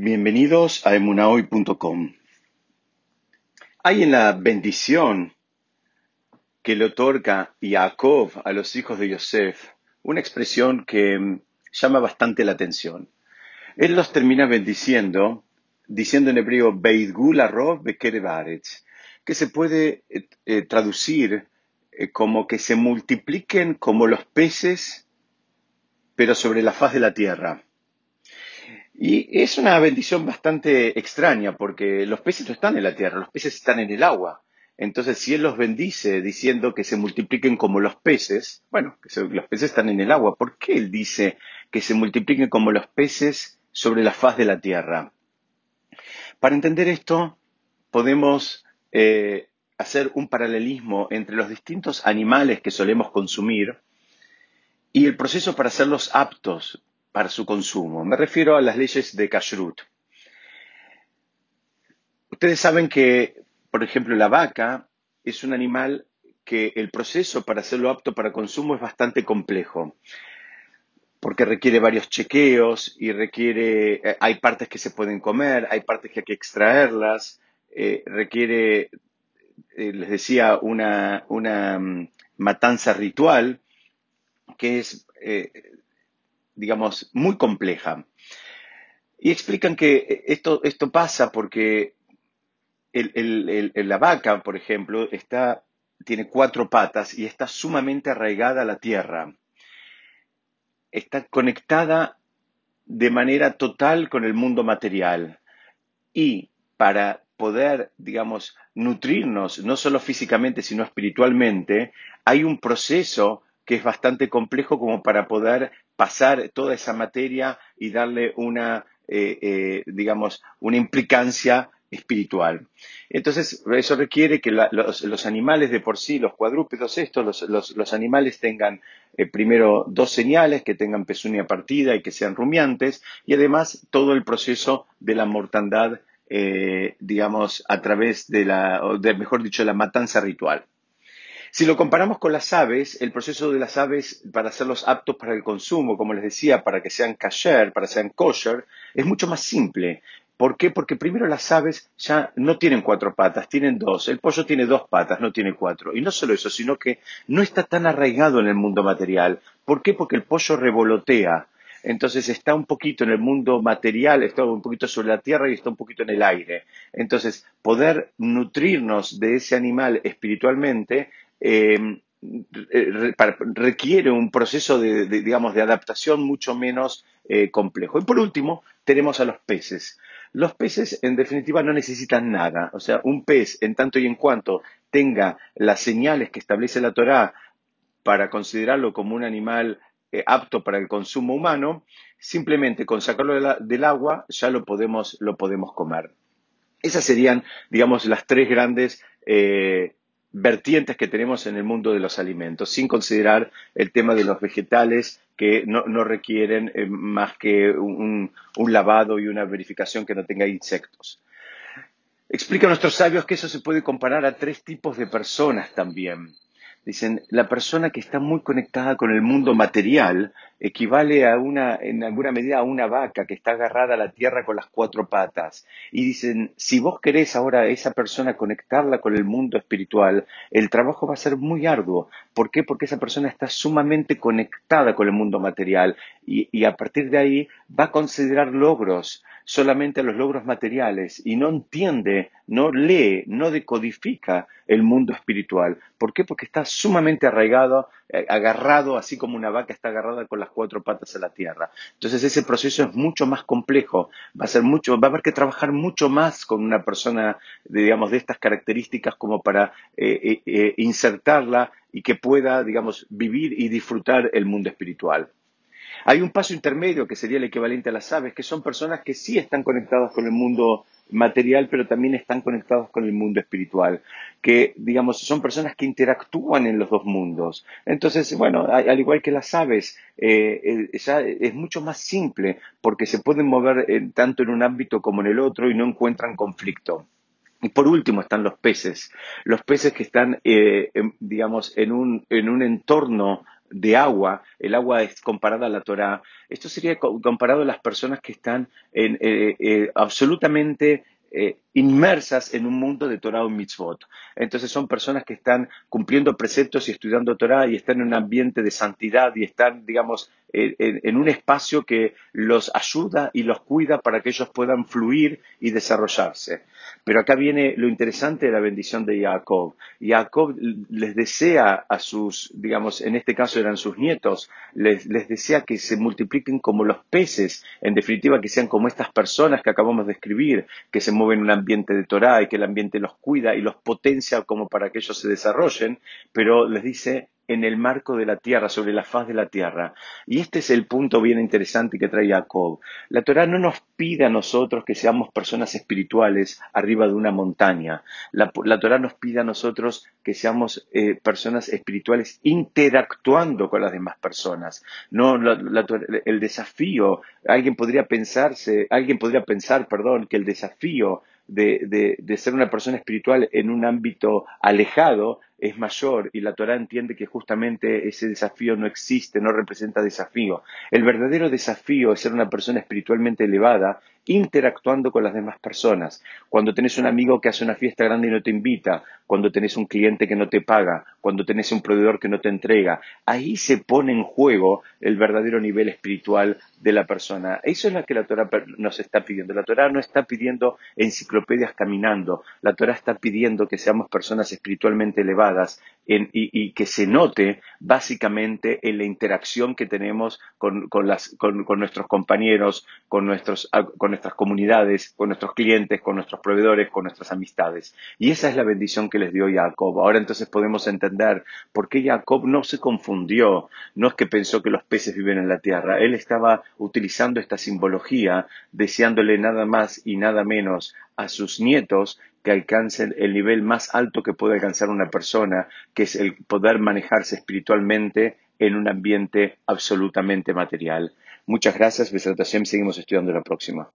Bienvenidos a emunahoy.com. Hay en la bendición que le otorga Jacob a los hijos de Yosef una expresión que llama bastante la atención. Él los termina bendiciendo, diciendo en hebreo, Beidgul arov que se puede eh, eh, traducir eh, como que se multipliquen como los peces, pero sobre la faz de la tierra. Y es una bendición bastante extraña porque los peces no están en la tierra, los peces están en el agua. Entonces, si Él los bendice diciendo que se multipliquen como los peces, bueno, que los peces están en el agua, ¿por qué Él dice que se multipliquen como los peces sobre la faz de la tierra? Para entender esto, podemos eh, hacer un paralelismo entre los distintos animales que solemos consumir y el proceso para hacerlos aptos para su consumo. Me refiero a las leyes de Kashrut. Ustedes saben que, por ejemplo, la vaca es un animal que el proceso para hacerlo apto para consumo es bastante complejo, porque requiere varios chequeos y requiere, eh, hay partes que se pueden comer, hay partes que hay que extraerlas, eh, requiere, eh, les decía, una, una mm, matanza ritual que es digamos, muy compleja. Y explican que esto, esto pasa porque la vaca, por ejemplo, está, tiene cuatro patas y está sumamente arraigada a la tierra. Está conectada de manera total con el mundo material. Y para poder, digamos, nutrirnos, no solo físicamente, sino espiritualmente, hay un proceso que es bastante complejo como para poder pasar toda esa materia y darle una, eh, eh, digamos, una implicancia espiritual. Entonces, eso requiere que los, animales de por sí, los cuadrúpedos estos, los, animales tengan eh, primero dos señales, que tengan pezuña partida y que sean rumiantes, y además todo el proceso de la mortandad, digamos, a través de la, de, mejor dicho, la matanza ritual. Si lo comparamos con las aves, el proceso de las aves para hacerlos aptos para el consumo, como les decía, para que sean kasher, para que sean kosher, es mucho más simple. ¿Por qué? Porque primero las aves ya no tienen cuatro patas, tienen dos. El pollo tiene dos patas, no tiene cuatro. Y no solo eso, sino que no está tan arraigado en el mundo material. ¿Por qué? Porque el pollo revolotea. Entonces está un poquito en el mundo material, está un poquito sobre la tierra y está un poquito en el aire. Entonces, poder nutrirnos de ese animal espiritualmente eh, requiere un proceso de, digamos, de adaptación mucho menos eh, complejo. Y por último, tenemos a los peces. Los peces, en definitiva, no necesitan nada. O sea, un pez, en tanto y en cuanto tenga las señales que establece la Torá para considerarlo como un animal eh, apto para el consumo humano, simplemente con sacarlo del agua ya lo podemos, lo podemos comer. Esas serían, digamos, las tres grandes vertientes que tenemos en el mundo de los alimentos, sin considerar el tema de los vegetales que no, requieren eh, más que un, un, lavado y una verificación que no tenga insectos. Explica a nuestros sabios que eso se puede comparar a tres tipos de personas también. Dicen, la persona que está muy conectada con el mundo material equivale a una, en alguna medida a una vaca que está agarrada a la tierra con las cuatro patas. Y dicen, si vos querés ahora a esa persona conectarla con el mundo espiritual, el trabajo va a ser muy arduo. ¿Por qué? Porque esa persona está sumamente conectada con el mundo material y, y a partir de ahí va a considerar logros solamente los logros materiales y no entiende, no lee, no decodifica el mundo espiritual. ¿Por qué? Porque está sumamente arraigado, eh, agarrado, así como una vaca está agarrada con las cuatro patas a la tierra. Entonces ese proceso es mucho más complejo, va a ser mucho, va a haber que trabajar mucho más con una persona, digamos, de estas características como para eh, eh, insertarla y que pueda, digamos, vivir y disfrutar el mundo espiritual. Hay un paso intermedio que sería el equivalente a las aves, que son personas que sí están conectadas con el mundo material, pero también están conectados con el mundo espiritual, que, digamos, son personas que interactúan en los dos mundos. Entonces, bueno, al igual que las aves, eh, eh, ya es mucho más simple porque se pueden mover tanto en un ámbito como en el otro y no encuentran conflicto. Y por último están los peces, los peces que están, eh, digamos, en un, en un entorno de agua, el agua es comparada a la Torah, esto sería comparado a las personas que están en, eh, eh, absolutamente eh, inmersas en un mundo de Torah o mitzvot. Entonces son personas que están cumpliendo preceptos y estudiando Torah y están en un ambiente de santidad y están, digamos, en, un espacio que los ayuda y los cuida para que ellos puedan fluir y desarrollarse. Pero acá viene lo interesante de la bendición de Jacob. Jacob les desea a sus, digamos, en este caso eran sus nietos, les, les desea que se multipliquen como los peces, en definitiva que sean como estas personas que acabamos de escribir, que se mueven en un ambiente de Torah y que el ambiente los cuida y los potencia como para que ellos se desarrollen, pero les dice en el marco de la tierra, sobre la faz de la tierra. Y este es el punto bien interesante que trae Jacob. La Torah no nos pide a nosotros que seamos personas espirituales arriba de una montaña. La, Torah nos pide a nosotros que seamos eh, personas espirituales interactuando con las demás personas. No, el desafío, alguien podría pensarse, alguien podría pensar, perdón, que el desafío de, de, ser una persona espiritual en un ámbito alejado es mayor y la Torah entiende que justamente ese desafío no existe, no representa desafío. El verdadero desafío es ser una persona espiritualmente elevada interactuando con las demás personas. Cuando tenés un amigo que hace una fiesta grande y no te invita, cuando tenés un cliente que no te paga, cuando tenés un proveedor que no te entrega, ahí se pone en juego el verdadero nivel espiritual de la persona. Eso es lo que la Torah nos está pidiendo. La Torah no está pidiendo enciclopedias caminando, la Torah está pidiendo que seamos personas espiritualmente elevadas y, que se note básicamente en la interacción que tenemos con, nuestros compañeros, con, nuestras comunidades, con nuestros clientes, con nuestros proveedores, con nuestras amistades. Y esa es la bendición que les dio Jacob. Ahora entonces podemos entender por qué Jacob no se confundió, no es que pensó que los peces viven en la tierra, él estaba utilizando esta simbología, deseándole nada más y nada menos a sus nietos que alcancen el nivel más alto que puede alcanzar una persona, que es el poder manejarse espiritualmente en un ambiente absolutamente material. Muchas gracias, Besrat seguimos estudiando la próxima.